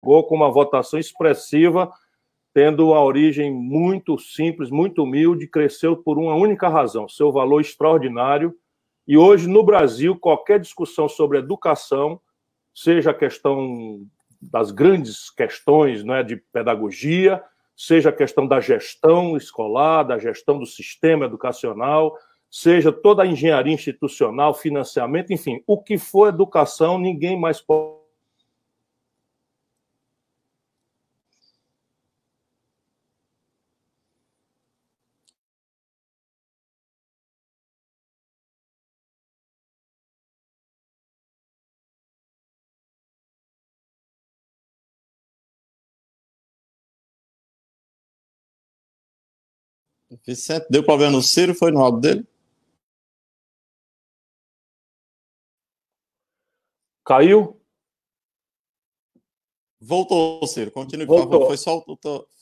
com uma votação expressiva, tendo a origem muito simples, muito humilde, cresceu por uma única razão: seu valor extraordinário. E hoje, no Brasil, qualquer discussão sobre educação, seja a questão das grandes questões né, de pedagogia, seja a questão da gestão escolar, da gestão do sistema educacional, seja toda a engenharia institucional, financiamento, enfim, o que for educação, ninguém mais pode Vicente, deu problema no Ciro? Foi no áudio dele? Caiu? Voltou, Ciro. Continue, por Voltou. favor. Foi só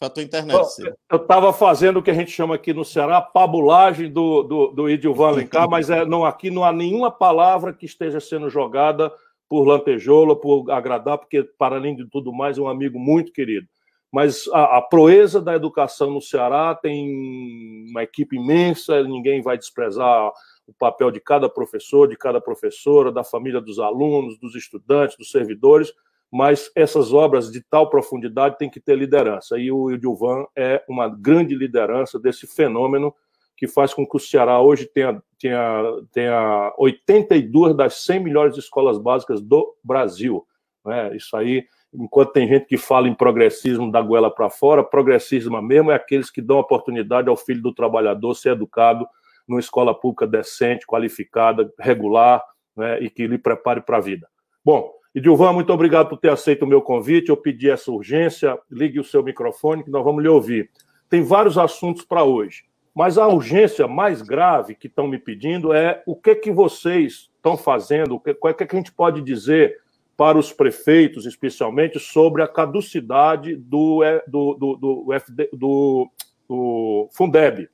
a tua internet, Ciro. Eu estava fazendo o que a gente chama aqui no Ceará, pabulagem do, do, do Idilvan Alencar, mas é, não, aqui não há nenhuma palavra que esteja sendo jogada por lantejoula, por agradar, porque, para além de tudo mais, é um amigo muito querido mas a, a, proeza da educação no Ceará tem uma equipe imensa, ninguém vai desprezar o papel de cada professor, de cada professora, da família dos alunos, dos estudantes, dos servidores, mas essas obras de tal profundidade têm que ter liderança, e o Edilvan é uma grande liderança desse fenômeno que faz com que o Ceará hoje tenha, tenha, tenha 82 das 100 melhores escolas básicas do Brasil. Né? Isso aí enquanto tem gente que fala em progressismo da goela para fora, progressismo mesmo é aqueles que dão oportunidade ao filho do trabalhador ser educado numa escola pública decente, qualificada, regular, né, e que lhe prepare para a vida. Bom, Edilvan, muito obrigado por ter aceito o meu convite. Eu pedi essa urgência. Ligue o seu microfone que nós vamos lhe ouvir. Tem vários assuntos para hoje, mas a urgência mais grave que estão me pedindo é o que que vocês estão fazendo, o que, o que, que a gente pode dizer para os prefeitos, especialmente, sobre a caducidade do, do, do, do, FD, do, do Fundeb.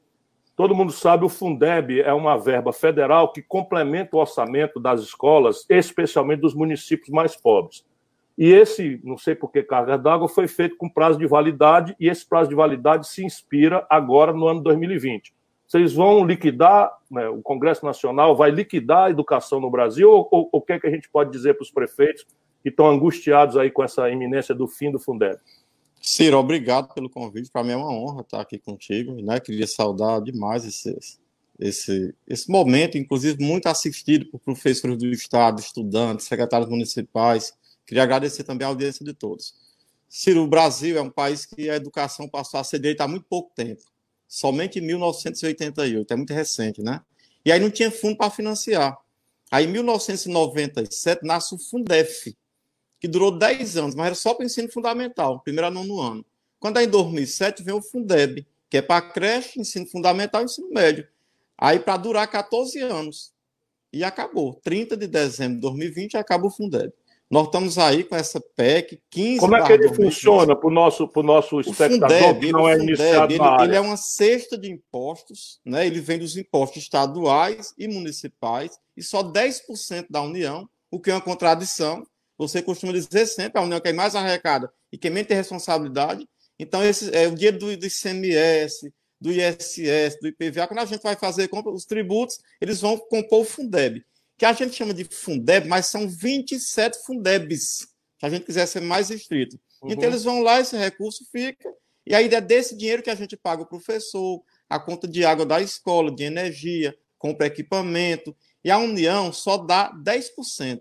Todo mundo sabe, o Fundeb é uma verba federal que complementa o orçamento das escolas, especialmente dos municípios mais pobres. E esse, não sei por que carga d'água, foi feito com prazo de validade, e esse prazo de validade se inspira agora no ano 2020. Vocês vão liquidar, né, o Congresso Nacional vai liquidar a educação no Brasil, ou, o que, é que a gente pode dizer para os prefeitos que estão angustiados aí com essa iminência do fim do Fundeb? Ciro, obrigado pelo convite. Para mim é uma honra estar aqui contigo. Né? Queria saudar demais esse, esse, esse momento, inclusive muito assistido por professores do Estado, estudantes, secretários municipais. Queria agradecer também a audiência de todos. Ciro, o Brasil é um país que a educação passou a ser direita há muito pouco tempo somente em 1988, é muito recente, né? E aí não tinha fundo para financiar. Aí em 1997 nasce o Fundef, que durou 10 anos, mas era só para o ensino fundamental, primeiro a nono ano. Quando aí em 2007 vem o Fundeb, que é para creche, ensino fundamental e ensino médio. Aí para durar 14 anos. E acabou. 30 de dezembro de 2020 acaba o Fundeb. Nós estamos aí com essa PEC 15. Como é que ele funciona para o nosso, pro nosso espectador Fundeb, que não é Fundeb, iniciado ele, na área? Ele é uma cesta de impostos, né? ele vem dos impostos estaduais e municipais, e só 10% da União, o que é uma contradição. Você costuma dizer sempre, a União quem mais arrecada e quem menos tem responsabilidade. Então, esse é o dia do, do ICMS, do ISS, do IPVA, quando a gente vai fazer os tributos, eles vão compor o Fundeb que a gente chama de Fundeb, mas são 27 Fundebs, se a gente quiser ser mais estrito. Uhum. Então, eles vão lá, esse recurso fica, e aí é desse dinheiro que a gente paga o professor, a conta de água da escola, de energia, compra equipamento, e a União só dá 10%.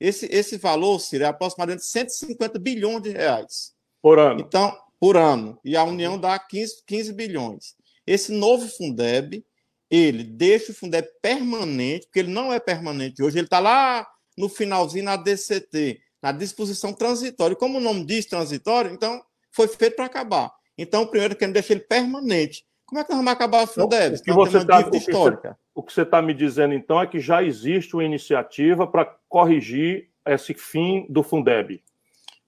Esse, esse valor, Ciro, é aproximadamente 150 bilhões de reais. Por ano. Então, por ano. E a União dá 15, 15 bilhões. Esse novo Fundeb, ele deixa o Fundeb permanente, porque ele não é permanente hoje, ele está lá no finalzinho na DCT, na disposição transitória. Como o nome diz transitório, então foi feito para acabar. Então, primeiro que ele deixa ele permanente. Como é que nós vamos acabar o Fundeb? O que você tá, histórica. O que você está me dizendo, então, é que já existe uma iniciativa para corrigir esse fim do Fundeb.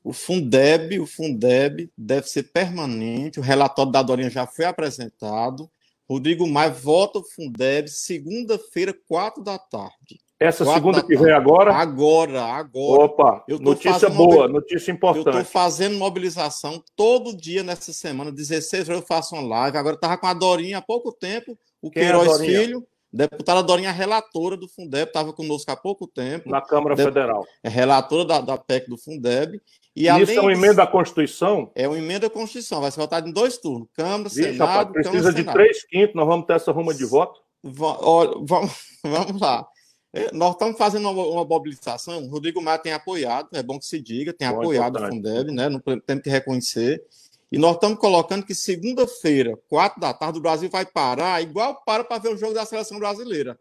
O Fundeb, o Fundeb deve ser permanente. O relatório da Dorinha já foi apresentado. Rodrigo Maia vota o Fundeb segunda-feira, quatro da tarde. Essa Quatro segunda que vem agora? Agora, agora. Opa, notícia boa, notícia importante. Eu estou fazendo mobilização todo dia nessa semana, 16 horas eu faço uma live. Agora estava com a Dorinha há pouco tempo, o Quem é Queiroz é Filho, deputada Dorinha, relatora do Fundeb, estava conosco há pouco tempo. Na Câmara de... Federal. É relatora da, da PEC do Fundeb. E, e isso é uma emenda à Constituição? É uma emenda à Constituição, vai ser votado em dois turnos, Câmara, Vixe, Senado, rapaz, precisa Câmara, de três quintos, nós vamos ter essa ruma de voto? Olha, vamos, vamos lá. É, nós estamos fazendo uma, uma, mobilização, o Rodrigo Maia tem apoiado, é bom que se diga, tem bom, apoiado o Fundeb, né? Não temos que reconhecer. E nós estamos colocando que segunda-feira, quatro da tarde, o Brasil vai parar, igual para para ver o jogo da seleção brasileira.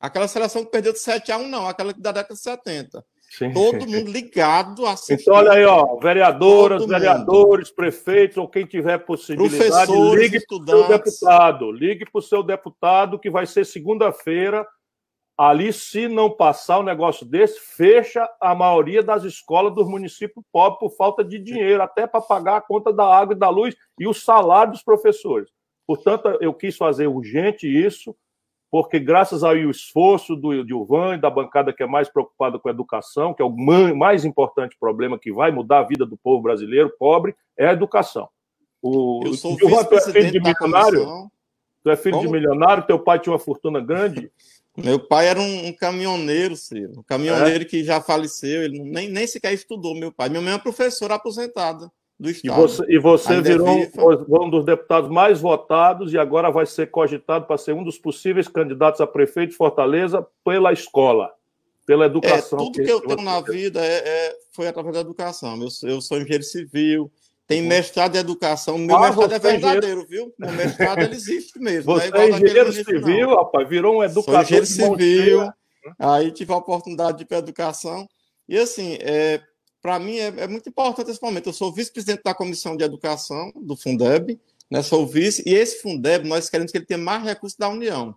Aquela seleção que perdeu de 7 a 1, não, aquela da década de 70. Sim. Todo mundo ligado a Então, olha aí, ó, vereadoras, Todo vereadores, mundo. prefeitos, ou quem tiver possibilidade, ligue para o seu deputado. Ligue para o seu deputado, que vai ser segunda-feira Ali, se não passar um negócio desse, fecha a maioria das escolas dos municípios pobres por falta de dinheiro, até para pagar a conta da água e da luz e o salário dos professores. Portanto, eu quis fazer urgente isso, porque graças ao esforço do Dilvan e da bancada que é mais preocupada com a educação, que é o mais importante problema que vai mudar a vida do povo brasileiro pobre, é a educação. O, eu sou Dilvan, tu é filho de milionário? Tu é filho Como? de milionário? Teu pai tinha uma fortuna grande? Meu pai era um, um caminhoneiro, Ciro. Um caminhoneiro é? que já faleceu, ele nem, nem sequer estudou, meu pai. Minha mãe é professora aposentada do Estado. E você, e você virou um, um dos deputados mais votados e agora vai ser cogitado para ser um dos possíveis candidatos a prefeito de Fortaleza pela escola, pela educação. É, tudo que, que eu tenho na vida é, é, foi através da educação. Eu, eu sou engenheiro civil, tem mestrado em educação. Meu ah, mestrado é, é verdadeiro, viu? Meu mestrado ele existe mesmo. Você é, é engenheiro civil, não. rapaz, virou um educador. Sou engenheiro civil. Aí tive a oportunidade de ir para a educação. E assim, é, para mim é, é, muito importante esse momento. Eu sou vice-presidente da Comissão de Educação do Fundeb, né? Sou vice, e esse Fundeb nós queremos que ele tenha mais recursos da União.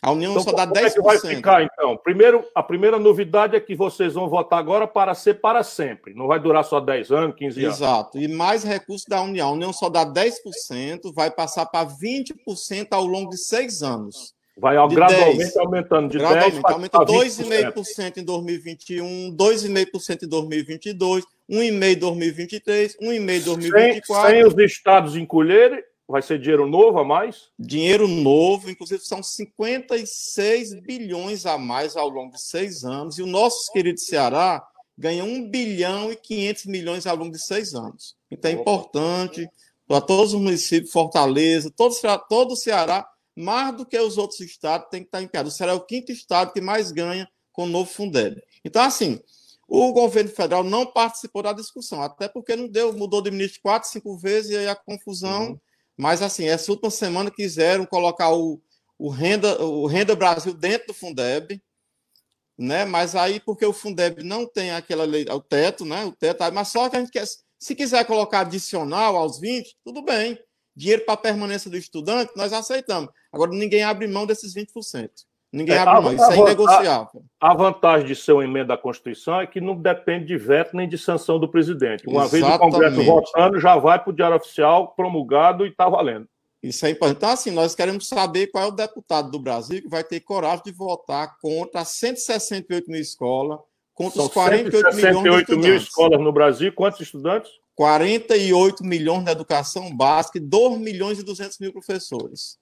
A União então, só dá 10%. Como é que vai ficar, então? Primeiro, a primeira novidade é que vocês vão votar agora para ser para sempre. Não vai durar só 10 anos, 15 anos. Exato. E mais recursos da União. A União só dá 10%, vai passar para 20% ao longo de seis anos. Vai de gradualmente 10, aumentando de gradualmente, 10 para aumenta 2,5% em 2021, 2,5% em 2022, 1,5% em 2023, 1,5% em 2024. Sem, sem os estados encolherem, Vai ser dinheiro novo a mais? Dinheiro novo, inclusive são 56 bilhões a mais ao longo de seis anos. E o nosso querido Ceará ganha 1 bilhão e 500 milhões ao longo de seis anos. Então é importante para todos os municípios, Fortaleza, todo, todo o Ceará, mais do que os outros estados, tem que estar em pé. O Ceará é o quinto estado que mais ganha com o novo Fundeb. Então, assim, o governo federal não participou da discussão, até porque não deu, mudou de ministro quatro, cinco vezes, e aí a confusão. Uhum mas, assim, essa última semana quiseram colocar o, o, Renda, o Renda Brasil dentro do Fundeb, né? Mas aí, porque o Fundeb não tem aquela lei, o teto, né? O teto, mas só que a gente quer, se quiser colocar adicional aos 20, tudo bem. Dinheiro para permanência do estudante, nós aceitamos. Agora, ninguém abre mão desses 20%. Ninguém é, abre mão, isso é inegociável. A, a, vantagem de ser uma emenda à Constituição é que não depende de veto nem de sanção do presidente. Uma Exatamente. vez o Congresso votando, já vai para o Diário Oficial, promulgado e está valendo. Isso é importante. Então, assim, nós queremos saber qual é o deputado do Brasil que vai ter coragem de votar contra 168 mil escolas, contra São os 48 milhões de mil escolas no Brasil. Quantos estudantes? 48 milhões na educação básica e 2 milhões e 200 mil professores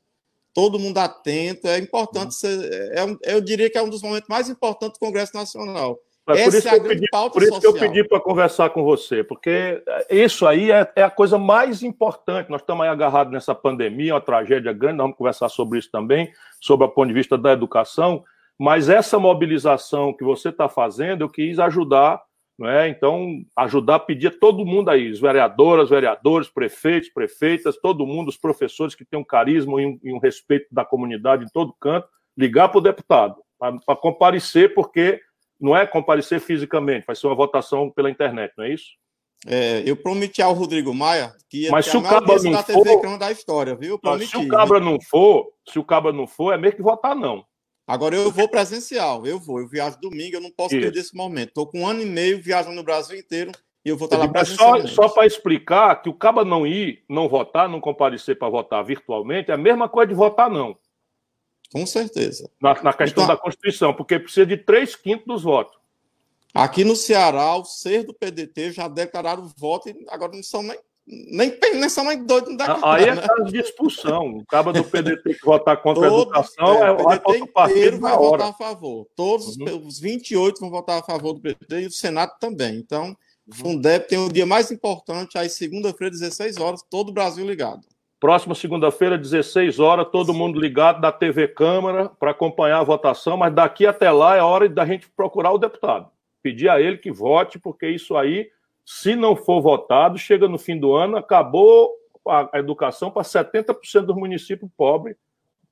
todo mundo atento. É importante, ser, é, é eu diria que é um dos momentos mais importantes do Congresso Nacional. É, por isso, é pedi, por isso que eu pedi para conversar com você, porque isso aí é, é, a coisa mais importante. Nós estamos aí agarrados nessa pandemia, uma tragédia grande, nós vamos conversar sobre isso também, sobre o ponto de vista da educação, mas essa mobilização que você está fazendo, eu quis ajudar é? Então, ajudar a pedir a todo mundo aí, os vereadoras, vereadores, prefeitos, prefeitas, todo mundo, os professores que têm um carisma e um, e um respeito da comunidade em todo canto, ligar para o deputado, para comparecer, porque não é comparecer fisicamente, vai ser uma votação pela internet, não é isso? É, eu prometi ao Rodrigo Maia que ia Mas se o Cabra não for, da história, viu? se o Cabra não for, se o Cabra não for, é meio que votar não. Agora eu vou presencial, eu vou, eu viajo domingo, eu não posso Isso. perder esse momento. Estou com um ano e meio viajando no Brasil inteiro e eu vou estar lá presencialmente. Só, só para explicar que o Caba não ir, não votar, não comparecer para votar virtualmente, é a mesma coisa de votar não. Com certeza. Na, na questão então, da Constituição, porque precisa de três quintos dos votos. Aqui no Ceará, o ser do PDT já declararam voto e agora não são nem nem, nem são nem doidos da cara, Aí é né? caso de expulsão. O cabo do PDT que votar contra a educação é, vai contra o partido vai hora. votar a favor. Todos uhum. os 28 vão votar a favor do PDT e o Senado também. Então, o uhum. Fundeb tem o dia mais importante, aí segunda-feira, 16 horas, todo o Brasil ligado. Próxima segunda-feira, 16 horas, todo mundo ligado da TV Câmara para acompanhar a votação, mas daqui até lá é hora da gente procurar o deputado. Pedir a ele que vote, porque isso aí se não for votado, chega no fim do ano, acabou a educação para 70% dos municípios pobres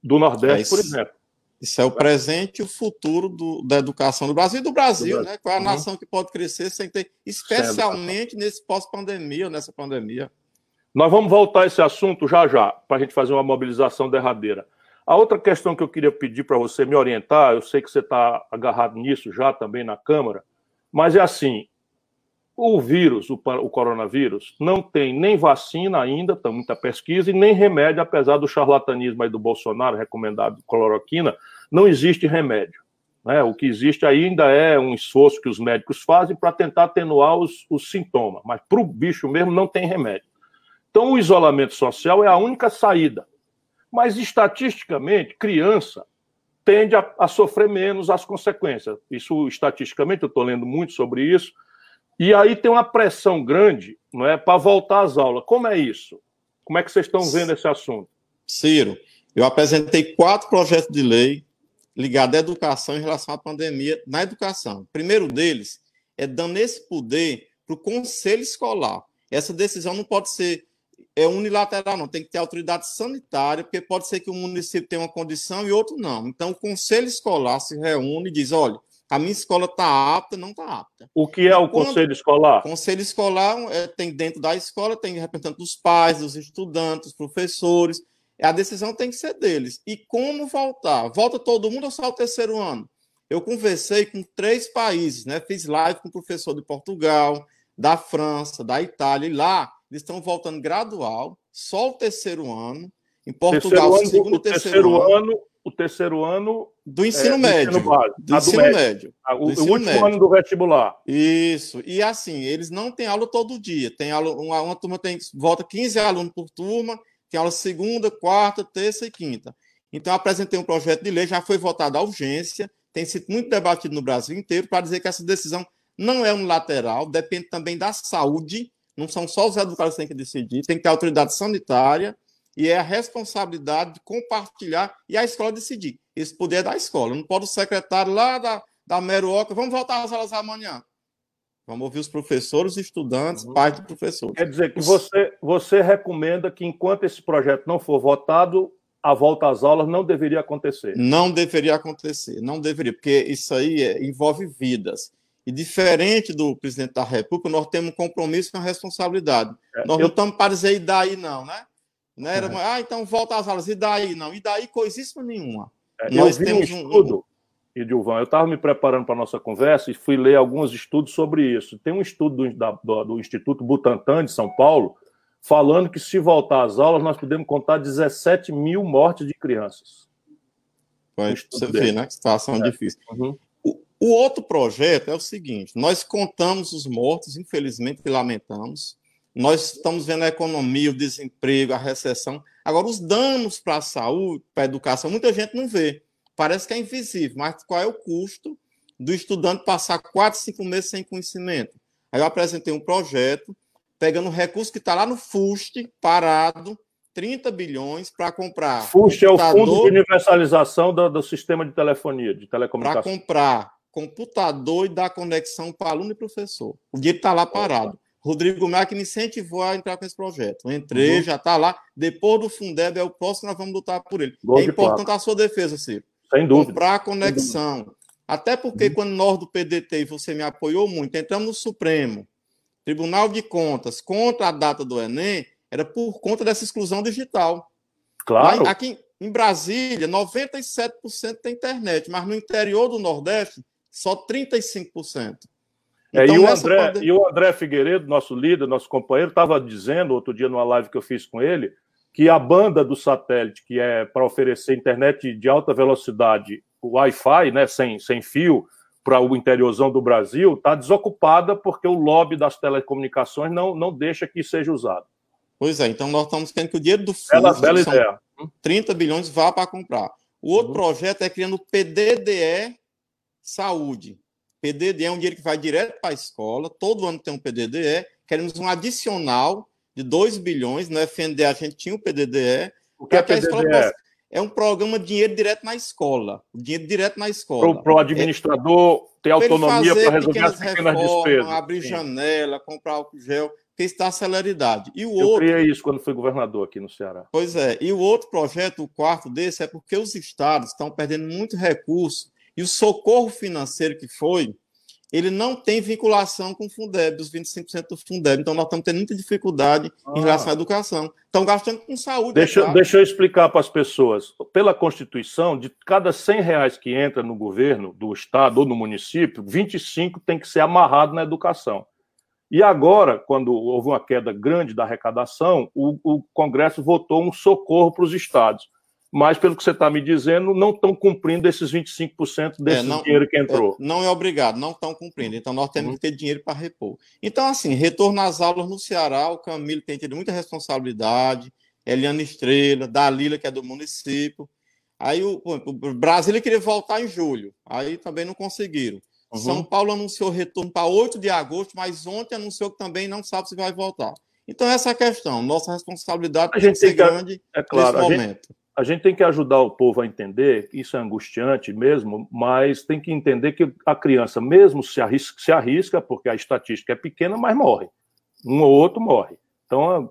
do Nordeste, é por exemplo. Isso é o presente e o futuro do, da educação do Brasil e do Brasil, do né? Qual é a uhum. nação que pode crescer sem ter, especialmente nesse pós-pandemia, nessa pandemia. Nós vamos voltar a esse assunto já já, para a gente fazer uma mobilização derradeira. A outra questão que eu queria pedir para você me orientar, eu sei que você está agarrado nisso já também na Câmara, mas é assim: o vírus, o, o, coronavírus, não tem nem vacina ainda, tem muita pesquisa, e nem remédio, apesar do charlatanismo aí do Bolsonaro, recomendado cloroquina, não existe remédio. Né? O que existe ainda é um esforço que os médicos fazem para tentar atenuar os, os sintomas, mas para o bicho mesmo não tem remédio. Então, o isolamento social é a única saída. Mas, estatisticamente, criança tende a, a sofrer menos as consequências. Isso, estatisticamente, eu estou lendo muito sobre isso, e aí tem uma pressão grande não é, para voltar às aulas. Como é isso? Como é que vocês estão vendo esse assunto? Ciro, eu apresentei quatro projetos de lei ligados à educação em relação à pandemia na educação. O primeiro deles é dando esse poder para o conselho escolar. Essa decisão não pode ser é unilateral, não. Tem que ter autoridade sanitária, porque pode ser que um município tenha uma condição e outro não. Então, o conselho escolar se reúne e diz: olha, a minha escola está apta, não está apta. O que é o Quando, conselho escolar? Conselho escolar é, tem dentro da escola, tem representante dos pais, dos estudantes, dos professores. A decisão tem que ser deles. E como voltar? Volta todo mundo ou só o terceiro ano? Eu conversei com três países, né? Fiz live com o professor de Portugal, da França, da Itália, e lá eles estão voltando gradual, só o terceiro ano. Em Portugal, terceiro segundo e terceiro, terceiro ano, ano o terceiro ano do ensino é, médio. Do ensino, base, do ensino médio. médio. O, ensino o, último médio. ano do vestibular. Isso. E assim, eles não têm aula todo dia. Tem aula, uma, uma turma tem volta 15 alunos por turma, tem aula segunda, quarta, terça e quinta. Então, apresentei um projeto de lei, já foi votado à urgência, tem sido muito debatido no Brasil inteiro para dizer que essa decisão não é unilateral, depende também da saúde, não são só os educadores que têm que decidir, tem que ter autoridade sanitária, e é a responsabilidade de compartilhar e a escola decidir. Esse poder é da escola, não pode o secretário lá da, da Meruoca, vamos voltar às aulas amanhã. Vamos ouvir os professores, estudantes, uhum. pais de professores. Quer dizer que você, você recomenda que, enquanto esse projeto não for votado, a volta às aulas não deveria acontecer? Não deveria acontecer, não deveria, porque isso aí é, envolve vidas. E diferente do presidente da República, nós temos um compromisso com a responsabilidade. É, nós eu... não estamos para dizer e daí não, né? Né? Era, é. Ah, então volta às aulas. E daí? Não. E daí coisíssima nenhuma. É, Nós temos um estudo, um... Edilvan, eu estava me preparando para a nossa conversa e fui ler alguns estudos sobre isso. Tem um estudo do, da, do, do Instituto Butantan de São Paulo falando que se voltar às aulas nós podemos contar 17 mil mortes de crianças. Pode você vê, né? Situação é. difícil. Uhum. O, o outro projeto é o seguinte: nós contamos os mortos, infelizmente, e lamentamos. Nós estamos vendo a economia, o desemprego, a recessão. Agora, os danos para a saúde, para a educação, muita gente não vê. Parece que é invisível, mas qual é o custo do estudante passar quatro, cinco meses sem conhecimento? Aí eu apresentei um projeto, pegando o recurso que está lá no FUST, parado, 30 bilhões para comprar. FUST é o Fundo de Universalização do, do Sistema de Telefonia, de Telecomunicação. Para comprar computador e dar conexão para aluno e professor. O dinheiro está lá parado. Rodrigo Maia que me incentivou a entrar com esse projeto. Eu entrei, uhum. já está lá. Depois do Fundeb é o próximo, nós vamos lutar por ele. Gol é importante a sua defesa, Ciro. Sem dúvida. Comprar a conexão. Até porque, uhum. quando nós do PDT, e você me apoiou muito, entramos no Supremo, Tribunal de Contas, contra a data do Enem, era por conta dessa exclusão digital. Claro. Lá, aqui em Brasília, 97% tem internet, mas no interior do Nordeste, só 35%. É, então, e, o André, e o André Figueiredo, nosso líder, nosso companheiro, estava dizendo outro dia numa live que eu fiz com ele, que a banda do satélite, que é para oferecer internet de alta velocidade, Wi-Fi, né, sem, sem fio, para o interiorzão do Brasil, está desocupada porque o lobby das telecomunicações não, não deixa que seja usado. Pois é, então nós estamos querendo que o dinheiro do FUS, bela, bela ideia. 30 bilhões, vá para comprar. O outro uhum. projeto é criando o PDDE Saúde. PDDE é um dinheiro que vai direto para a escola, todo ano tem um PDDE, queremos um adicional de 2 bilhões, no FND a gente tinha o PDDE, o que é PDDE? Possa... É um programa de dinheiro direto na escola, dinheiro direto na escola. Para o administrador é, ter autonomia para resolver as pequenas reformas, despesas. Abrir Sim. janela, comprar álcool gel, isso dá celeridade. E o Eu outro... criei isso quando fui governador aqui no Ceará. Pois é, e o outro projeto, o quarto desse, é porque os estados estão perdendo muito recurso e o socorro financeiro que foi, ele não tem vinculação com o Fundeb, dos 25% do Fundeb. Então, nós estamos tendo muita dificuldade ah. em relação à educação. Estão gastando com saúde. Deixa, é deixa eu explicar para as pessoas. Pela Constituição, de cada 100 reais que entra no governo, do Estado ou no município, 25 tem que ser amarrado na educação. E agora, quando houve uma queda grande da arrecadação, o, o Congresso votou um socorro para os estados. Mas, pelo que você está me dizendo, não estão cumprindo esses 25% desse é, não, dinheiro que entrou. É, não é obrigado, não estão cumprindo. Então, nós temos uhum. que ter dinheiro para repor. Então, assim, retorno às aulas no Ceará, o Camilo tem tido muita responsabilidade, Eliana Estrela, Dalila, que é do município. Aí o, o Brasília queria voltar em julho, aí também não conseguiram. Uhum. São Paulo anunciou retorno para 8 de agosto, mas ontem anunciou que também não sabe se vai voltar. Então, essa é a questão. Nossa responsabilidade a tem que, grande é claro, nesse momento. Gente, a gente tem que ajudar o povo a entender isso é angustiante mesmo, mas tem que entender que a criança, mesmo se arrisca, se arrisca porque a estatística é pequena, mas morre. Um ou outro morre. Então,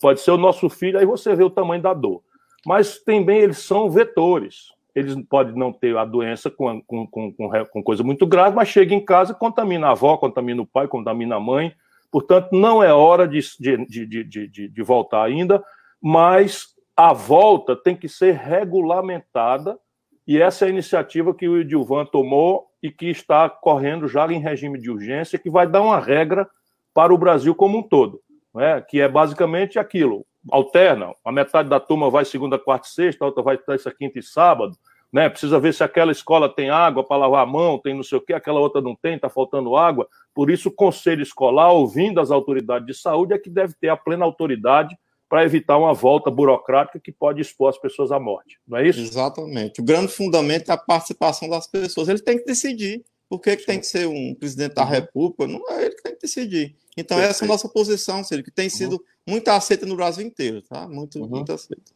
pode ser o nosso filho, aí você vê o tamanho da dor. Mas também eles são vetores eles podem não ter a doença com, com, com, com, coisa muito grave, mas chega em casa, contamina a avó, contamina o pai, contamina a mãe. Portanto, não é hora de, de, de, de, de voltar ainda, mas a volta tem que ser regulamentada, e essa é a iniciativa que o Edilvan tomou e que está correndo já em regime de urgência, que vai dar uma regra para o Brasil como um todo, né? que é basicamente aquilo: alterna, a metade da turma vai segunda, quarta e sexta, a outra vai terça, quinta e sábado, né? Precisa ver se aquela escola tem água para lavar a mão, tem não sei o quê, aquela outra não tem, está faltando água. Por isso, o conselho escolar, ouvindo as autoridades de saúde, é que deve ter a plena autoridade para evitar uma volta burocrática que pode expor as pessoas à morte, não é isso? Exatamente. O grande fundamento é a participação das pessoas. Ele tem que decidir. Por que, que tem que ser um presidente da uhum. República? Não é ele que tem que decidir. Então, Perfeito. essa é a nossa posição, Ciro, que tem uhum. sido muito aceita no Brasil inteiro, tá? Muito, uhum. muito aceita.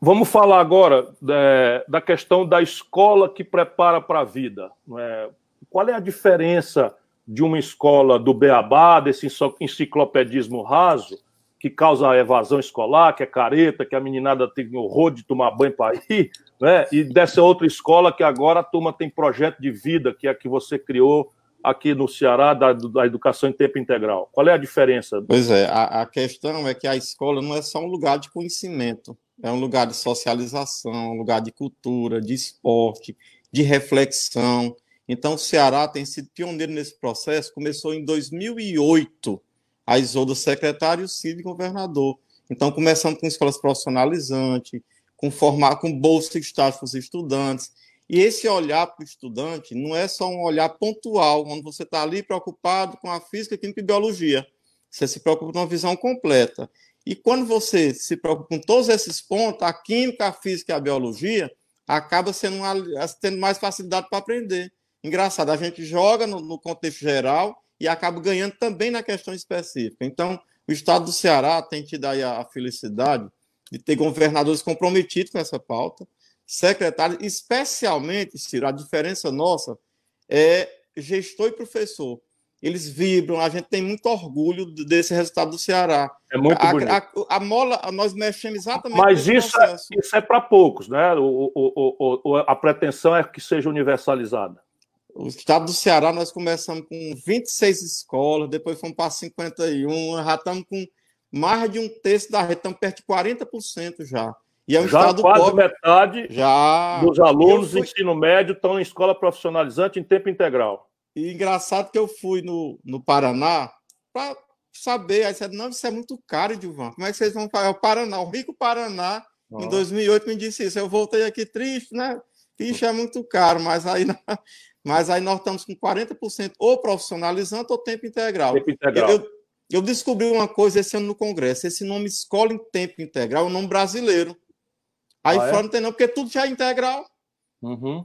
Vamos falar agora é, da questão da escola que prepara para a vida. É? Qual é a diferença de uma escola do Beabá, desse enciclopedismo raso, que causa evasão escolar, que é careta, que a meninada tem horror de tomar banho para ir, né? e dessa outra escola que agora a turma tem projeto de vida, que é a que você criou aqui no Ceará, da, da educação em tempo integral. Qual é a diferença? Pois é, a, a questão é que a escola não é só um lugar de conhecimento, é um lugar de socialização, um lugar de cultura, de esporte, de reflexão. Então, o Ceará tem sido pioneiro nesse processo, começou em 2008 a Isolda secretário, Cid governador. Então, começando com escolas profissionalizantes, com formar com bolsa de estágio para os estudantes. E esse olhar para o estudante não é só um olhar pontual, onde você está ali preocupado com a física, química e biologia. Você se preocupa com uma visão completa. E quando você se preocupa com todos esses pontos, a química, a física e a biologia, acaba sendo uma, tendo mais facilidade para aprender. Engraçado, a gente joga no, no contexto geral e acaba ganhando também na questão específica. Então, o estado do Ceará tem tido aí a, felicidade de ter governadores comprometidos com essa pauta, secretários, especialmente, Ciro, a diferença nossa é gestor e professor. Eles vibram, a gente tem muito orgulho desse resultado do Ceará. É muito a, bonito. A, a, mola, nós mexemos exatamente Mas isso é, isso é para poucos, né? O, o, o, a pretensão é que seja universalizada. O estado do Ceará, nós começamos com 26 escolas, depois fomos para 51, já estamos com mais de um terço da rede, estamos perto de 40% já. E é um já estado quase pobre. metade já. dos alunos fui... do ensino médio estão em escola profissionalizante em tempo integral. E engraçado que eu fui no, no Paraná para saber. Aí você não, isso é muito caro, Edilvan. Como é que vocês vão fazer? É o Paraná, o rico Paraná, oh. em 2008 me disse isso. Eu voltei aqui triste, né? Ixi, é muito caro, mas aí, mas aí nós estamos com 40% ou profissionalizante ou tempo integral. Tempo integral. Eu, eu descobri uma coisa esse ano no Congresso. Esse nome Escola em Tempo Integral é um nome brasileiro. Aí ah, é? fora não tem não, porque tudo já é integral. Uhum.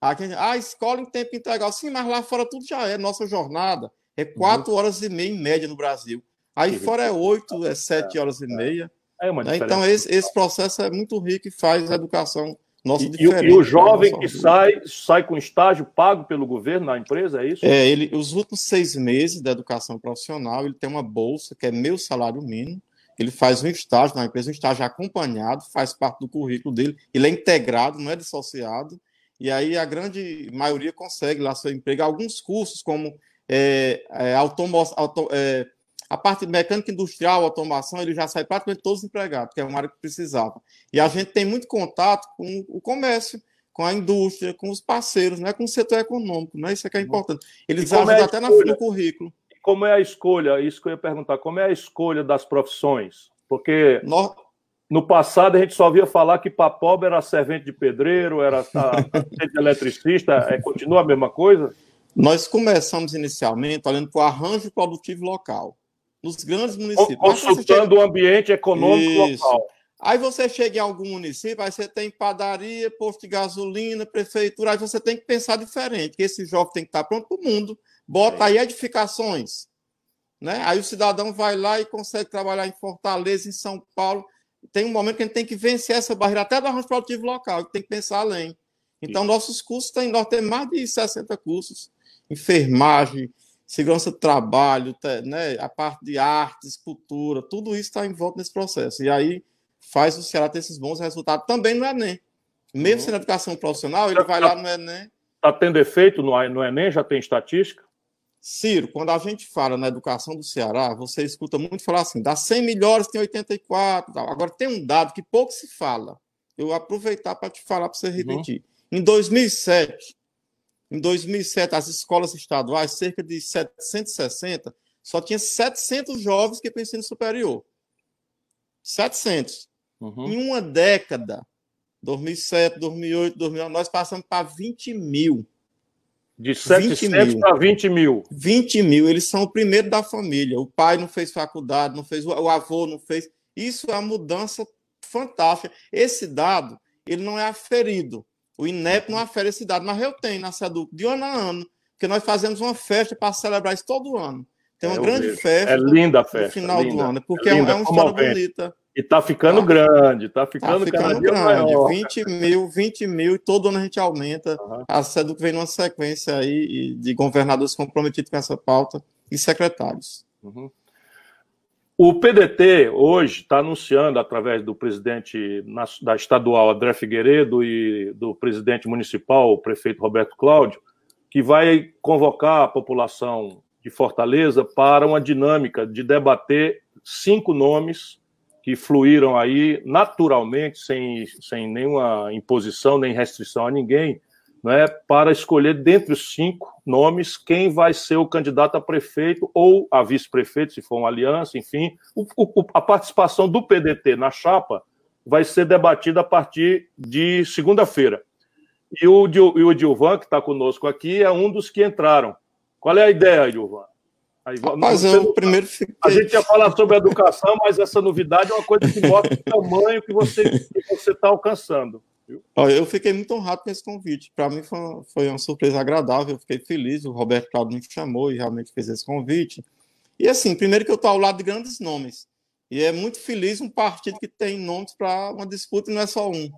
Aqui, ah, escola em tempo integral. Sim, mas lá fora tudo já é. Nossa jornada é quatro uhum. horas e meia em média no Brasil. Aí que fora é oito, é sete é, horas e meia. É uma né? Então, esse, esse processo é muito rico e faz a educação nossa e. E o jovem que sai, sai com estágio pago pelo governo na empresa, é isso? É, ele, os últimos seis meses da educação profissional, ele tem uma bolsa que é meu salário mínimo. Ele faz um estágio na empresa, um estágio acompanhado, faz parte do currículo dele. Ele é integrado, não é dissociado. E aí a grande maioria consegue lá seu emprego. Alguns cursos, como é, é, automo, auto, é, a parte mecânica industrial, automação, ele já sai praticamente todos empregados, que é uma área que precisava. E a gente tem muito contato com o comércio, com a indústria, com os parceiros, né, com o setor econômico, né? Isso é que é importante. Eles ajudam é até no currículo. Como é a escolha? Isso que eu ia perguntar. Como é a escolha das profissões? Porque no, no passado a gente só via falar que para pobre era servente de pedreiro, era de eletricista. É, continua a mesma coisa? Nós começamos inicialmente olhando para o arranjo produtivo local nos grandes municípios. Consultando chega... o ambiente econômico Isso. local. Aí você chega em algum município, aí você tem padaria, posto de gasolina, prefeitura, aí você tem que pensar diferente, que esse jovem tem que estar pronto para o mundo, bota é. aí edificações. Né? Aí o cidadão vai lá e consegue trabalhar em Fortaleza, em São Paulo. Tem um momento que a gente tem que vencer essa barreira, até do arranjo produtivo local, que tem que pensar além. Então, Sim. nossos cursos têm, nós temos mais de 60 cursos, enfermagem, segurança do trabalho, né, a parte de arte, escultura, tudo isso está em volta nesse processo. E aí faz o Ceará ter esses bons resultados também no Enem. Mesmo uhum. sendo educação profissional, ele vai lá no Enem. Está tendo efeito no, no Enem? Já tem estatística? Ciro, quando a gente fala na educação do Ceará, você escuta muito falar assim, das 100 melhores tem 84. Tal. Agora, tem um dado que pouco se fala. Eu vou aproveitar para te falar para você uhum. repetir. Uhum. Em 2007, em 2007, as escolas estaduais, cerca de 760, só tinha 700 jovens que para ensino superior. 700. Uhum. Em uma década, 2007, 2008, 2009, nós passamos para 20 mil. De 700 para 20 mil. 20 mil. Eles são o primeiro da família. O pai não fez faculdade, não fez, o avô não fez. Isso é uma mudança fantástica. Esse dado, ele não é aferido. O INEP não afere esse dado, mas eu tenho na SEDUC de ano a ano, porque nós fazemos uma festa para celebrar isso todo ano. Tem uma é, grande festa. É linda a festa. No final linda, do ano, porque é, linda, é uma história bonita. E está ficando tá, grande, está ficando, tá ficando grande. Maior. 20 mil, 20 mil, e todo ano a gente aumenta. Uhum. A SEDUC vem numa sequência aí de governadores comprometidos com essa pauta e secretários. Uhum. O PDT hoje está anunciando, através do presidente da estadual André Figueiredo e do presidente municipal, o prefeito Roberto Cláudio, que vai convocar a população de Fortaleza para uma dinâmica de debater cinco nomes que fluíram aí naturalmente, sem, sem nenhuma imposição nem restrição a ninguém, né, para escolher dentre os cinco nomes quem vai ser o candidato a prefeito ou a vice-prefeito, se for uma aliança, enfim. O, o, a participação do PDT na chapa vai ser debatida a partir de segunda-feira. E o, e o Dilvan, que está conosco aqui, é um dos que entraram. Qual é a ideia, Dilvan? Aí, Rapaz, eu primeiro fiquei... A gente ia falar sobre educação, mas essa novidade é uma coisa que mostra o tamanho que você está alcançando. Eu fiquei muito honrado com esse convite. Para mim foi, foi uma surpresa agradável. Eu fiquei feliz. O Roberto Claudio me chamou e realmente fez esse convite. E assim, primeiro que eu estou ao lado de grandes nomes. E é muito feliz um partido que tem nomes para uma disputa e não é só um.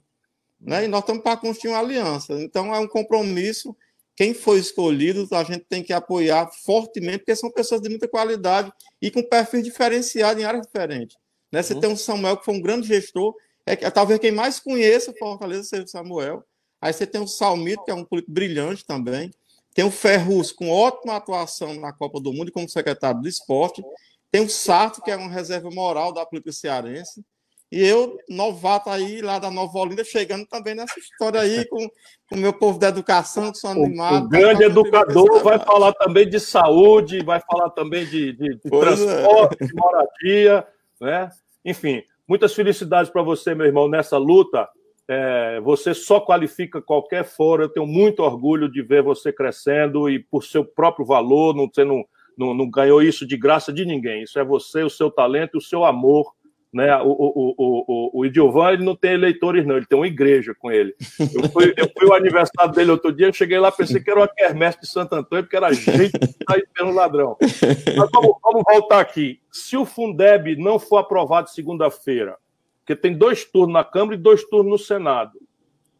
Né? E nós estamos para construir uma aliança. Então é um compromisso. Quem foi escolhido, a gente tem que apoiar fortemente, porque são pessoas de muita qualidade e com perfil diferenciado em áreas diferentes. Né? Você uhum. tem um Samuel que foi um grande gestor é, talvez quem mais conheça Fortaleza seja o Samuel. Aí você tem o Salmito, que é um político brilhante também. Tem o Ferrus, com ótima atuação na Copa do Mundo como secretário do esporte. Tem o Sarto, que é uma reserva moral da política cearense. E eu, novato aí, lá da Nova Olinda, chegando também nessa história aí com o meu povo da educação, que são animados. O grande educador vai falar também de saúde, vai falar também de, de, de é. transporte, é. de moradia, né? Enfim, muitas felicidades para você, meu irmão, nessa luta. É, você só qualifica qualquer fora. Eu tenho muito orgulho de ver você crescendo e por seu próprio valor, não, você não, não, não ganhou isso de graça de ninguém. Isso é você, o seu talento, o seu amor né? O, o, o, o, o ele não tem eleitores, não, ele tem uma igreja com ele. Eu fui, eu fui o aniversário dele outro dia, cheguei lá, pensei que era uma quermesse de Santo Antônio, porque era gente que está pelo ladrão. Mas vamos, vamos, voltar aqui. Se o Fundeb não for aprovado segunda-feira, porque tem dois turnos na Câmara e dois turnos no Senado,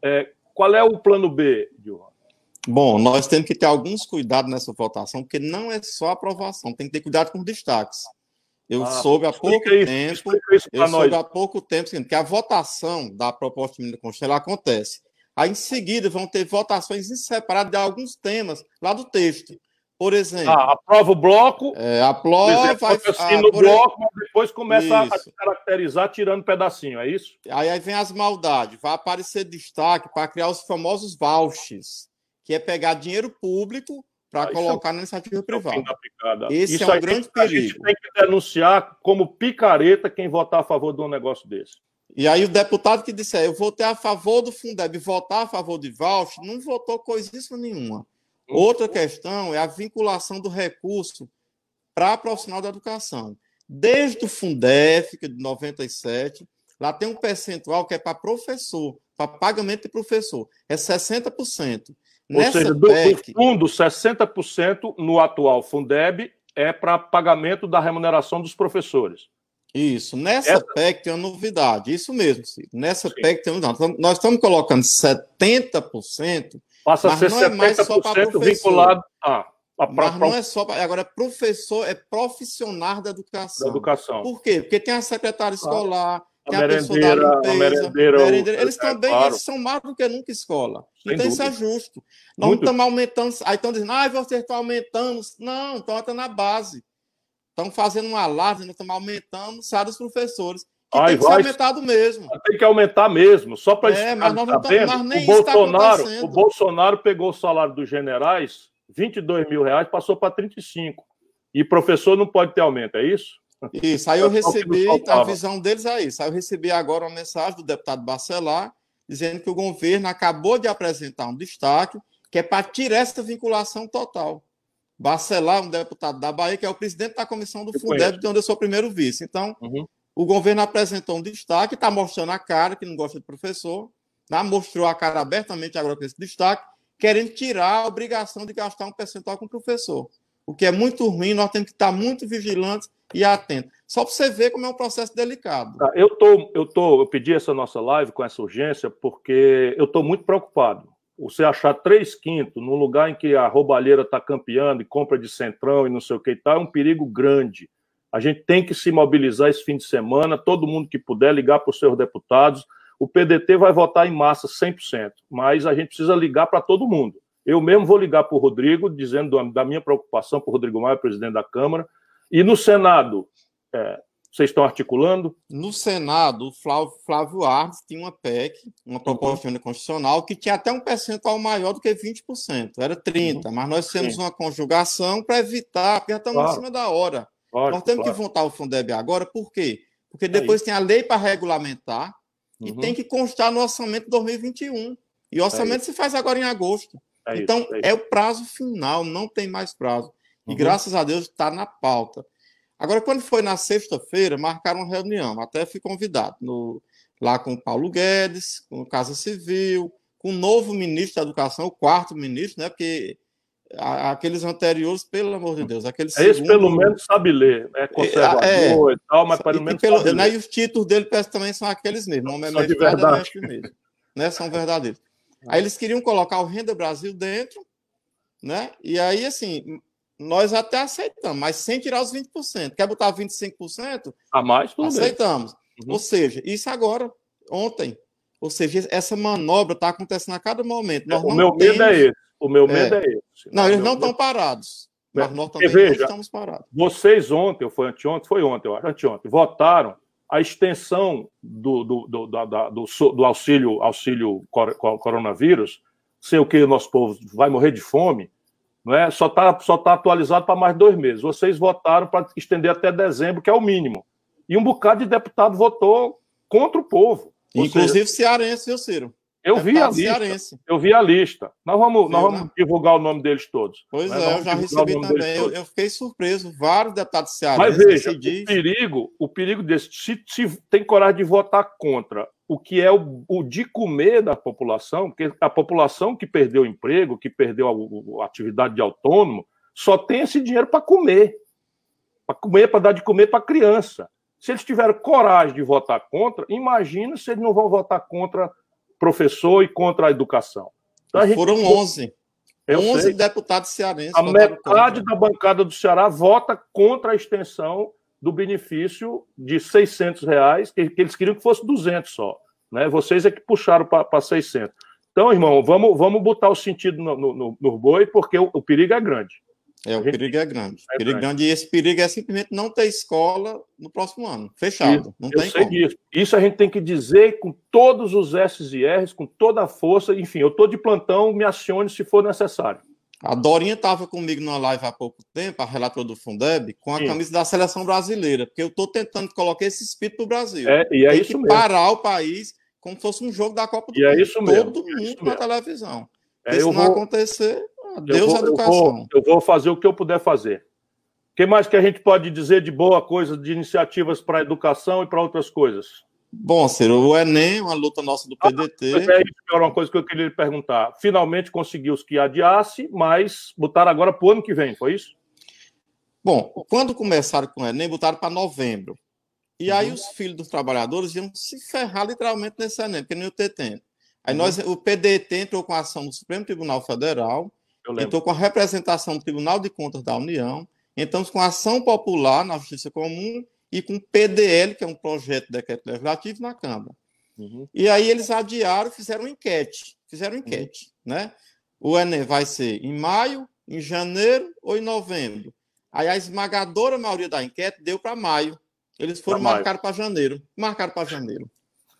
é, qual é o plano B, Dilma? Bom, nós temos que ter alguns cuidados nessa votação, porque não é só aprovação, tem que ter cuidado com os destaques. Eu ah, soube há pouco isso, tempo, eu nós. soube há pouco tempo que a votação da proposta de emenda constitucional acontece. Aí, em seguida, vão ter votações separadas de alguns temas lá do texto. Por exemplo. Ah, aprova o bloco. É, aprova. Assim no bloco, mas depois começa isso. a se caracterizar tirando pedacinho, é isso? Aí, aí vem as maldades. Vai aparecer destaque para criar os famosos vouchers, que é pegar dinheiro público para ah, é colocar é... na iniciativa privada. Esse Isso é um grande perigo. A gente tem que denunciar como picareta quem votar a favor de um negócio desse. E aí o deputado que disser eu votei a favor do Fundeb, votar a favor de voucher, não votou coisíssima nenhuma. Hum. Outra questão é a vinculação do recurso para profissional da educação. Desde o Fundef, que é de 97, lá tem um percentual que é para professor, para pagamento de professor, é 60%. Ou Nessa seja, do, PEC... do fundo, 60% no atual Fundeb é para pagamento da remuneração dos professores. Isso. Nessa Essa... PEC tem uma novidade. Isso mesmo, Ciro. Nessa Sim. PEC tem uma novidade. Nós estamos colocando 70%. Passa a ser não 70% é mais só para vinculado a. a pra, mas não é só para. Agora, professor é profissional da educação. Da educação. Por quê? Porque tem a secretária escolar, tem a, pessoa da limpeza, merendeira. Eles é, também claro. eles são mais do que nunca escola. Sem então dúvida. isso é justo. Nós Muito. estamos aumentando. Aí estão dizendo, ah, vocês estão aumentando. Não, estão na base. Estão fazendo um alarde, nós estamos aumentando o salário dos professores. Que Ai, tem que vai, ser aumentado mesmo. Tem que aumentar mesmo, só para é, mas nós não estamos, mas nem o Bolsonaro, o Bolsonaro pegou o salário dos generais, 22 mil reais, passou para 35. E professor não pode ter aumento, é isso? Isso, aí eu recebi, a visão deles é isso. Aí eu recebi agora uma mensagem do deputado Bacelar, dizendo que o governo acabou de apresentar um destaque, que é para tirar essa vinculação total. Bacelar, um deputado da Bahia, que é o presidente da comissão do Fundeb, de onde eu sou primeiro vice. Então, uhum. o governo apresentou um destaque, está mostrando a cara que não gosta de professor, né? mostrou a cara abertamente agora com esse destaque, querendo tirar a obrigação de gastar um percentual com o professor. O que é muito ruim, nós temos que estar muito vigilantes e atento. Só para você ver como é um processo delicado. Tá, eu tô, eu tô, eu pedi essa nossa live com essa urgência porque eu estou muito preocupado. Você achar três quintos num lugar em que a roubalheira está campeando e compra de centrão e não sei o que e tal, é um perigo grande. A gente tem que se mobilizar esse fim de semana, todo mundo que puder ligar para os seus deputados. O PDT vai votar em massa 100%, mas a gente precisa ligar para todo mundo. Eu mesmo vou ligar para o Rodrigo, dizendo da minha preocupação para o Rodrigo Maia, presidente da Câmara, e no Senado, é, vocês estão articulando? No Senado, o Flávio, Flávio Arnes tinha uma PEC, uma proposta uhum. constitucional, que tinha até um percentual maior do que 20%, era 30%, uhum. mas nós temos Sim. uma conjugação para evitar, porque já estamos claro. em cima da hora. Nós temos claro. que votar o Fundeb agora, por quê? Porque é depois é tem a lei para regulamentar uhum. e tem que constar no orçamento de 2021. E o orçamento é se faz agora em agosto. É então, isso, é, é, o prazo final, não tem mais prazo. E uhum. graças a Deus está na pauta. Agora, quando foi na sexta-feira, marcaram uma reunião, até fui convidado, no, lá com o Paulo Guedes, com a Casa Civil, com o novo ministro da Educação, o quarto ministro, né? Porque aqueles anteriores, pelo amor de Deus, aqueles Esse segundo... pelo menos sabe ler, é conservador é, e tal, mas pelo e, menos pelo, sabe né, ler. E os títulos dele também são aqueles mesmos, nome é mestre, de verdade. É mesmo, né? São verdadeiros. Aí eles queriam colocar o Renda Brasil dentro, né? E aí, assim, nós até aceitamos, mas sem tirar os 20%. Quer botar 25%? A mais, tudo Aceitamos. Uhum. Ou seja, isso agora, ontem. Ou seja, essa manobra está acontecendo a cada momento. Nós o meu temos... medo é esse. O meu medo é, é esse. Não, eles não estão parados. Mas nós também veja, estamos parados. Vocês ontem, ou foi anteontem, foi ontem, eu acho, anteontem, votaram a extensão do, do, do, do, do auxílio, auxílio coronavírus, sei o que o nosso povo vai morrer de fome, não é? só está só tá atualizado para mais dois meses. Vocês votaram para estender até dezembro, que é o mínimo. E um bocado de deputado votou contra o povo. Inclusive seja, cearense, viu, Ciro? Eu vi a lista. Eu vi a lista. Nós vamos, nós vamos divulgar o nome deles todos. Pois né? é, eu já recebi também. Eu, eu, fiquei surpreso. Vários deputados cearenses. Mas veja, o perigo, o perigo desse, se, se, tem coragem de votar contra o que é o, o, de comer da população, porque a população que perdeu o emprego, que perdeu a, a atividade de autônomo, só tem esse dinheiro para comer. Para comer, para dar de comer para a criança. Se eles tiveram coragem de votar contra, imagina se eles não vão votar contra professor e contra a educação. Então, a gente... Foram 11. Eu 11 sei. deputados cearenses. A metade da bancada do Ceará vota contra a extensão do benefício de 600 reais, que, que eles queriam que fosse 200 só. Né? Vocês é que puxaram para 600. Então, irmão, vamos, vamos botar o sentido no, no, no boi, porque o, o perigo é grande. É, o perigo é grande. É perigo grande. E esse perigo é simplesmente não ter escola no próximo ano. Fechado. Isso, não tem como. Disso. Isso a gente tem que dizer com todos os S e R's, com toda a força. Enfim, eu estou de plantão, me acione se for necessário. A Dorinha estava comigo numa live há pouco tempo, a relatora do Fundeb, com a Sim. camisa da seleção brasileira, porque eu estou tentando colocar esse espírito para o Brasil. É, e é tem isso que mesmo. parar o país como se fosse um jogo da Copa do e Mundo. É isso mesmo. Todo mundo é na televisão. É, se não vou... acontecer, Deus eu vou, educação. Eu vou, eu vou fazer o que eu puder fazer. O que mais que a gente pode dizer de boa coisa, de iniciativas para a educação e para outras coisas? Bom, Ciro, o Enem, uma luta nossa do PDT. Ah, é isso, uma coisa que eu queria lhe perguntar. Finalmente conseguiu os que adiasse, mas botaram agora para o ano que vem, foi isso? Bom, quando começaram com o Enem, botaram para novembro. E uhum. aí os filhos dos trabalhadores iam se ferrar literalmente nesse Enem, porque não ia ter tempo. Aí uhum. nós, o PDT entrou com a ação no Supremo Tribunal Federal, entrou com a representação do Tribunal de Contas da União, entramos com a ação popular na Justiça Comum e com o PDL, que é um projeto de decreto legislativo, na Câmara. Uhum. E aí eles adiaram, fizeram uma enquete. Fizeram uma enquete, uhum. né? O Enem vai ser em maio, em janeiro ou em novembro. Aí a esmagadora maioria da enquete deu para maio. Eles foram marcar para janeiro. Marcaram para janeiro.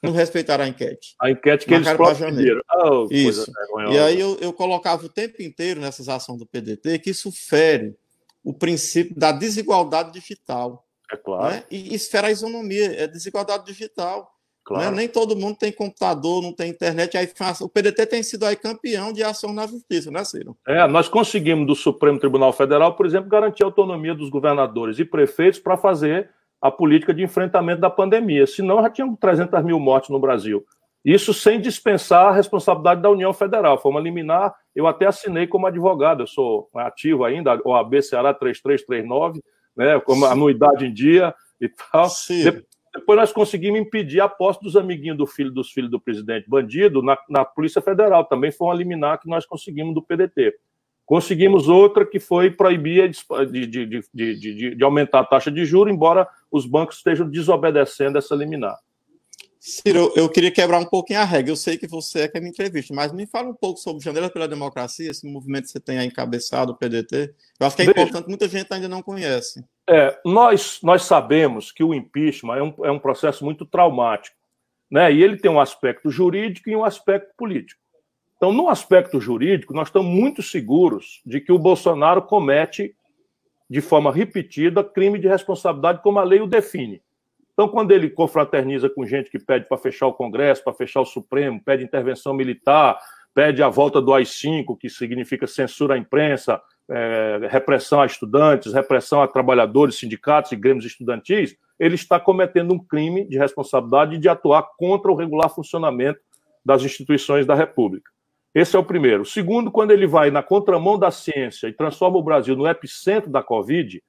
Não respeitaram a enquete. A enquete que marcaram eles para janeiro. Oh, isso. E aí eu, eu colocava o tempo inteiro nessas ações do PDT que isso fere o princípio da desigualdade digital. É claro. Né? E esfera a isonomia, é desigualdade digital. Né? Claro. Né? Nem todo mundo tem computador, não tem internet. Aí o PDT tem sido aí campeão de ação na justiça, né, Ciro? É, nós conseguimos do Supremo Tribunal Federal, por exemplo, garantir a autonomia dos governadores e prefeitos para fazer a política de enfrentamento da pandemia. Senão já tinham 300 mil mortes no Brasil. Isso sem dispensar a responsabilidade da União Federal. Foi uma liminar, eu até assinei como advogado, eu sou ativo ainda, OAB Ceará 3339, né, como anuidade em dia e tal. Sim. Depois nós conseguimos impedir a posse dos amiguinhos do filho dos filhos do presidente bandido na, na Polícia Federal. Também foi uma liminar que nós conseguimos do PDT. Conseguimos outra que foi proibir de, de, de, de, de aumentar a taxa de juros, embora os bancos estejam desobedecendo essa liminar. Ciro, eu queria quebrar um pouquinho a regra. Eu sei que você é que é minha entrevista, mas me fala um pouco sobre Janela pela Democracia, esse movimento que você tem aí encabeçado, o PDT. Eu acho que é Veja, importante, muita gente ainda não conhece. É, nós, nós sabemos que o impeachment é um, é um processo muito traumático, né? E ele tem um aspecto jurídico e um aspecto político. Então, no aspecto jurídico, nós estamos muito seguros de que o Bolsonaro comete, de forma repetida, crime de responsabilidade, como a lei o define. Então, quando ele confraterniza com gente que pede para fechar o Congresso, para fechar o Supremo, pede intervenção militar, pede a volta do AI-5, que significa censura à imprensa, é, repressão a estudantes, repressão a trabalhadores, sindicatos e grêmios estudantis, ele está cometendo um crime de responsabilidade de atuar contra o regular funcionamento das instituições da República. Esse é o primeiro. O segundo, quando ele vai na contramão da ciência e transforma o Brasil no epicentro da Covid,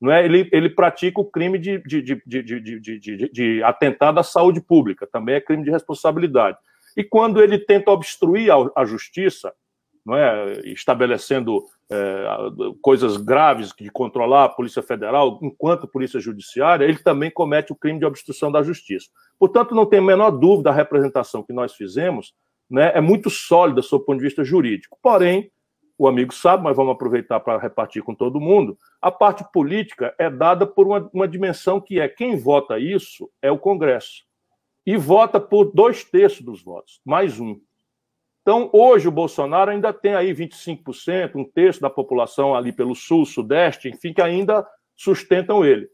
não é? ele, ele pratica o crime de, de, de, de, atentado à saúde pública, também é crime de responsabilidade. E quando ele tenta obstruir a, a justiça, não é? estabelecendo é, coisas graves de controlar a Polícia Federal enquanto Polícia Judiciária, ele também comete o crime de obstrução da justiça. Portanto, não tem a menor dúvida, a representação que nós fizemos né, é muito sólida sob o ponto de vista jurídico. Porém, o amigo sabe, mas vamos aproveitar para repartir com todo mundo. A parte política é dada por uma, uma dimensão que é quem vota isso é o Congresso. E vota por dois terços dos votos, mais um. Então, hoje o Bolsonaro ainda tem aí 25%, um terço da população ali pelo sul, sudeste, enfim, que ainda sustentam ele.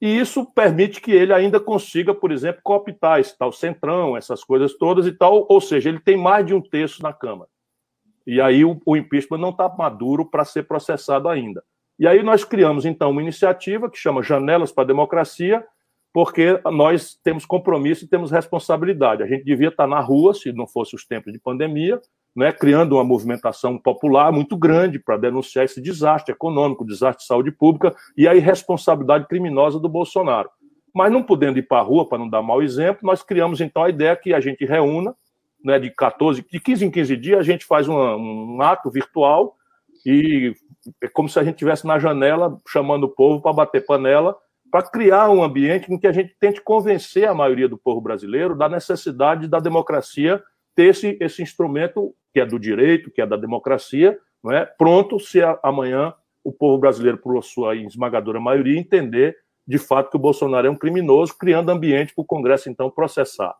E isso permite que ele ainda consiga, por exemplo, cooptar esse tal centrão, essas coisas todas e tal, ou seja, ele tem mais de um terço na Câmara. E aí o, o impeachment não está maduro para ser processado ainda. E aí nós criamos, então, uma iniciativa que chama Janelas para a Democracia, porque nós temos compromisso e temos responsabilidade. A gente devia estar na rua, se não fosse os tempos de pandemia, né, criando uma movimentação popular muito grande para denunciar esse desastre econômico, desastre de saúde pública e a irresponsabilidade criminosa do Bolsonaro. Mas não podendo ir para a rua, para não dar mau exemplo, nós criamos então a ideia que a gente reúna, né, de 14, de 15 em 15 dias, a gente faz uma, um ato virtual e é como se a gente estivesse na janela chamando o povo para bater panela para criar um ambiente em que a gente tente convencer a maioria do povo brasileiro da necessidade da democracia ter esse, esse instrumento que é do direito, que é da democracia, não é? pronto se amanhã o povo brasileiro, por sua esmagadora maioria, entender de fato que o Bolsonaro é um criminoso, criando ambiente para o Congresso, então, processar.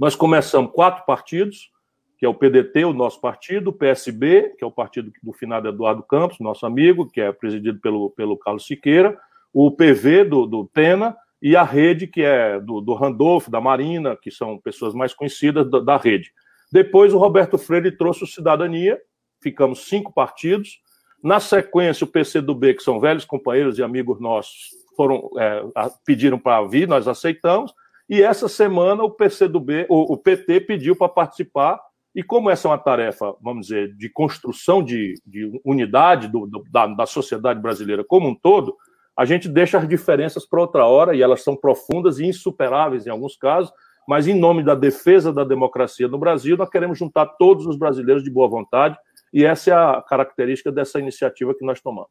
Nós começamos quatro partidos, que é o PDT, o nosso partido, o PSB, que é o partido do finado Eduardo Campos, nosso amigo, que é presidido pelo, pelo Carlos Siqueira, o PV do, do Pena e a rede, que é do, do Randolph, da Marina, que são pessoas mais conhecidas da, da rede. Depois, o Roberto Freire trouxe o Cidadania, ficamos cinco partidos. Na sequência, o PCdoB, que são velhos companheiros e amigos nossos, foram é, pediram para vir, nós aceitamos. E essa semana, o PCdoB, o, o PT pediu para participar. E como essa é uma tarefa, vamos dizer, de construção de, de unidade do, do, da, da sociedade brasileira como um todo, a gente deixa as diferenças para outra hora, e elas são profundas e insuperáveis em alguns casos, mas em nome da defesa da democracia no Brasil, nós queremos juntar todos os brasileiros de boa vontade, e essa é a característica dessa iniciativa que nós tomamos.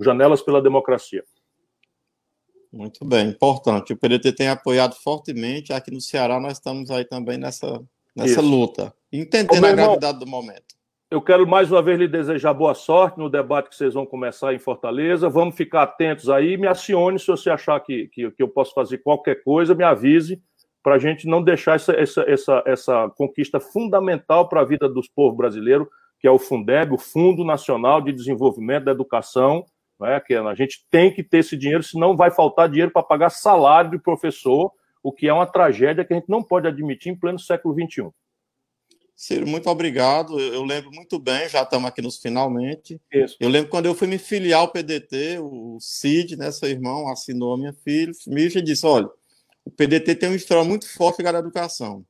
Janelas pela Democracia. Muito bem, importante. O PDT tem apoiado fortemente. Aqui no Ceará nós estamos aí também nessa, nessa luta, entendendo Ô, a gravidade do momento. Eu quero mais uma vez lhe desejar boa sorte no debate que vocês vão começar em Fortaleza. Vamos ficar atentos aí. Me acione se você achar que, que, que eu posso fazer qualquer coisa, me avise para a gente não deixar essa, essa, essa, essa conquista fundamental para a vida dos povos brasileiros, que é o Fundeb, o Fundo Nacional de Desenvolvimento da Educação, né, que a gente tem que ter esse dinheiro, senão vai faltar dinheiro para pagar salário de professor, o que é uma tragédia que a gente não pode admitir em pleno século XXI. Ciro, muito obrigado. Eu lembro muito bem, já estamos aqui nos finalmente. Isso. Eu lembro quando eu fui me filiar ao PDT, o Cid, né, seu irmão, assinou a minha filha, me disse: olha, o PDT tem uma história muito forte ligada à educação.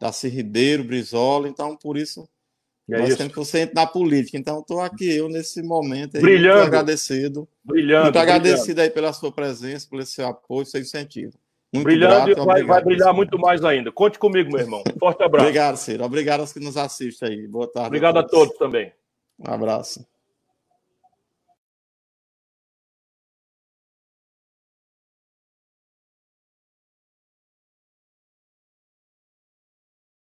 Darcy Ribeiro, Brizola, então por isso é nós isso. temos que você entre na política. Então estou aqui eu nesse momento aí, brilhando, muito agradecido. Brilhando, muito agradecido aí pela sua presença, pelo seu apoio, seu incentivo. Muito Brilhando grato, e vai, vai brilhar muito mais ainda. Conte comigo, meu irmão. Forte abraço. obrigado, Ciro. Obrigado aos que nos assistem aí. Boa tarde. Obrigado a todos, a todos também. Um abraço.